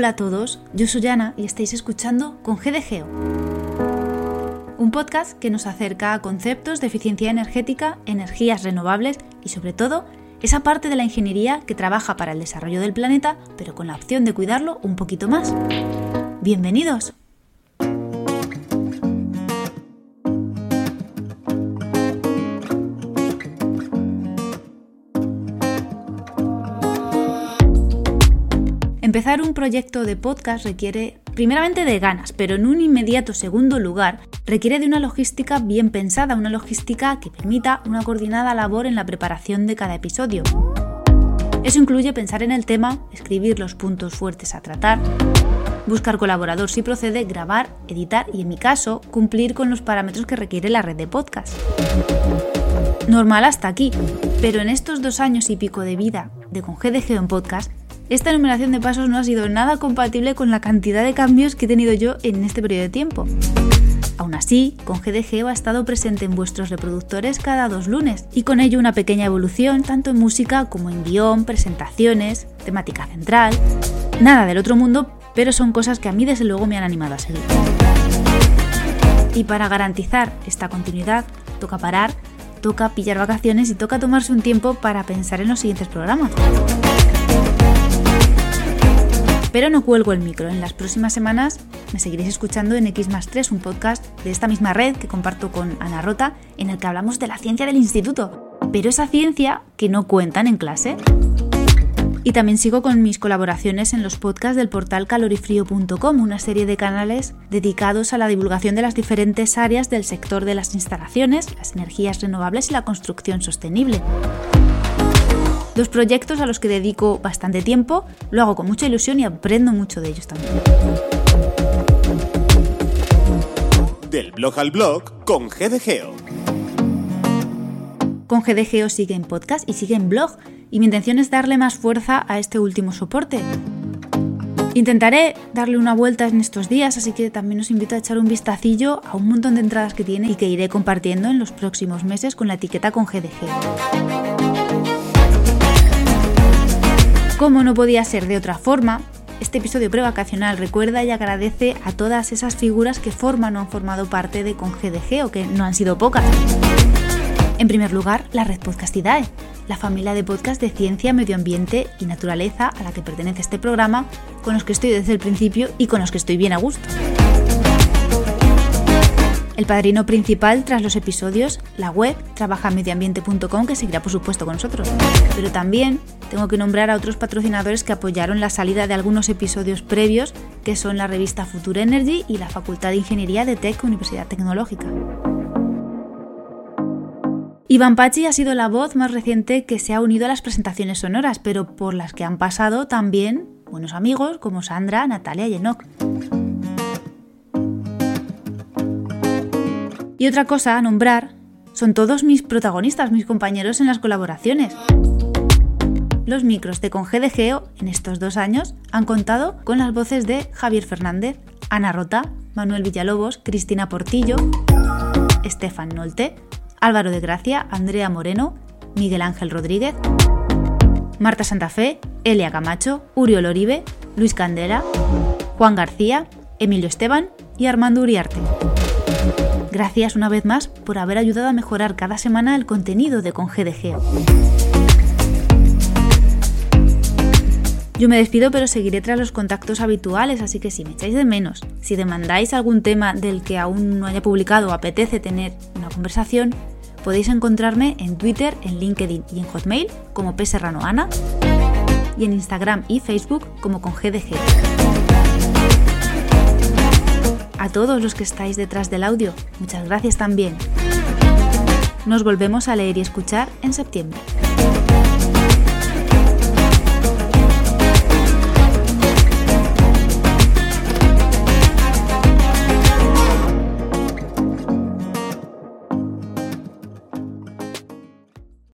Hola a todos, yo soy Ana y estáis escuchando con GDGeo, un podcast que nos acerca a conceptos de eficiencia energética, energías renovables y sobre todo esa parte de la ingeniería que trabaja para el desarrollo del planeta, pero con la opción de cuidarlo un poquito más. Bienvenidos. Empezar un proyecto de podcast requiere primeramente de ganas, pero en un inmediato segundo lugar requiere de una logística bien pensada, una logística que permita una coordinada labor en la preparación de cada episodio. Eso incluye pensar en el tema, escribir los puntos fuertes a tratar, buscar colaborador si procede, grabar, editar y en mi caso cumplir con los parámetros que requiere la red de podcast. Normal hasta aquí, pero en estos dos años y pico de vida de Con GDG en podcast esta enumeración de pasos no ha sido nada compatible con la cantidad de cambios que he tenido yo en este periodo de tiempo. Aún así, con GDG ha estado presente en vuestros reproductores cada dos lunes y con ello una pequeña evolución tanto en música como en guion, presentaciones, temática central. Nada del otro mundo, pero son cosas que a mí desde luego me han animado a seguir. Y para garantizar esta continuidad, toca parar, toca pillar vacaciones y toca tomarse un tiempo para pensar en los siguientes programas. Pero no cuelgo el micro. En las próximas semanas me seguiréis escuchando en X 3, un podcast de esta misma red que comparto con Ana Rota, en el que hablamos de la ciencia del instituto. Pero esa ciencia que no cuentan en clase. Y también sigo con mis colaboraciones en los podcasts del portal calorifrío.com, una serie de canales dedicados a la divulgación de las diferentes áreas del sector de las instalaciones, las energías renovables y la construcción sostenible. Dos proyectos a los que dedico bastante tiempo, lo hago con mucha ilusión y aprendo mucho de ellos también. Del blog al blog con GDGeo. Con GDGeo sigue en podcast y sigue en blog, y mi intención es darle más fuerza a este último soporte. Intentaré darle una vuelta en estos días, así que también os invito a echar un vistacillo a un montón de entradas que tiene y que iré compartiendo en los próximos meses con la etiqueta con GDGeo. Como no podía ser de otra forma, este episodio prevacacional recuerda y agradece a todas esas figuras que forman o han formado parte de ConGDG o que no han sido pocas. En primer lugar, la red Podcastidae, la familia de podcast de ciencia, medio ambiente y naturaleza a la que pertenece este programa, con los que estoy desde el principio y con los que estoy bien a gusto. El padrino principal tras los episodios, la web trabajamedioambiente.com que seguirá por supuesto con nosotros. Pero también tengo que nombrar a otros patrocinadores que apoyaron la salida de algunos episodios previos, que son la revista Future Energy y la Facultad de Ingeniería de Tech Universidad Tecnológica. Iván Pachi ha sido la voz más reciente que se ha unido a las presentaciones sonoras, pero por las que han pasado también buenos amigos como Sandra, Natalia y Enoch. Y otra cosa a nombrar son todos mis protagonistas, mis compañeros en las colaboraciones. Los micros de Con Geo en estos dos años han contado con las voces de Javier Fernández, Ana Rota, Manuel Villalobos, Cristina Portillo, Estefan Nolte, Álvaro de Gracia, Andrea Moreno, Miguel Ángel Rodríguez, Marta Santa Fe, Elia Camacho, Uriol Oribe, Luis Candela, Juan García, Emilio Esteban y Armando Uriarte. Gracias una vez más por haber ayudado a mejorar cada semana el contenido de Con GDG. Yo me despido, pero seguiré tras los contactos habituales, así que si me echáis de menos, si demandáis algún tema del que aún no haya publicado o apetece tener una conversación, podéis encontrarme en Twitter, en LinkedIn y en Hotmail como pserranoana y en Instagram y Facebook como con GDG a todos los que estáis detrás del audio. Muchas gracias también. Nos volvemos a leer y escuchar en septiembre.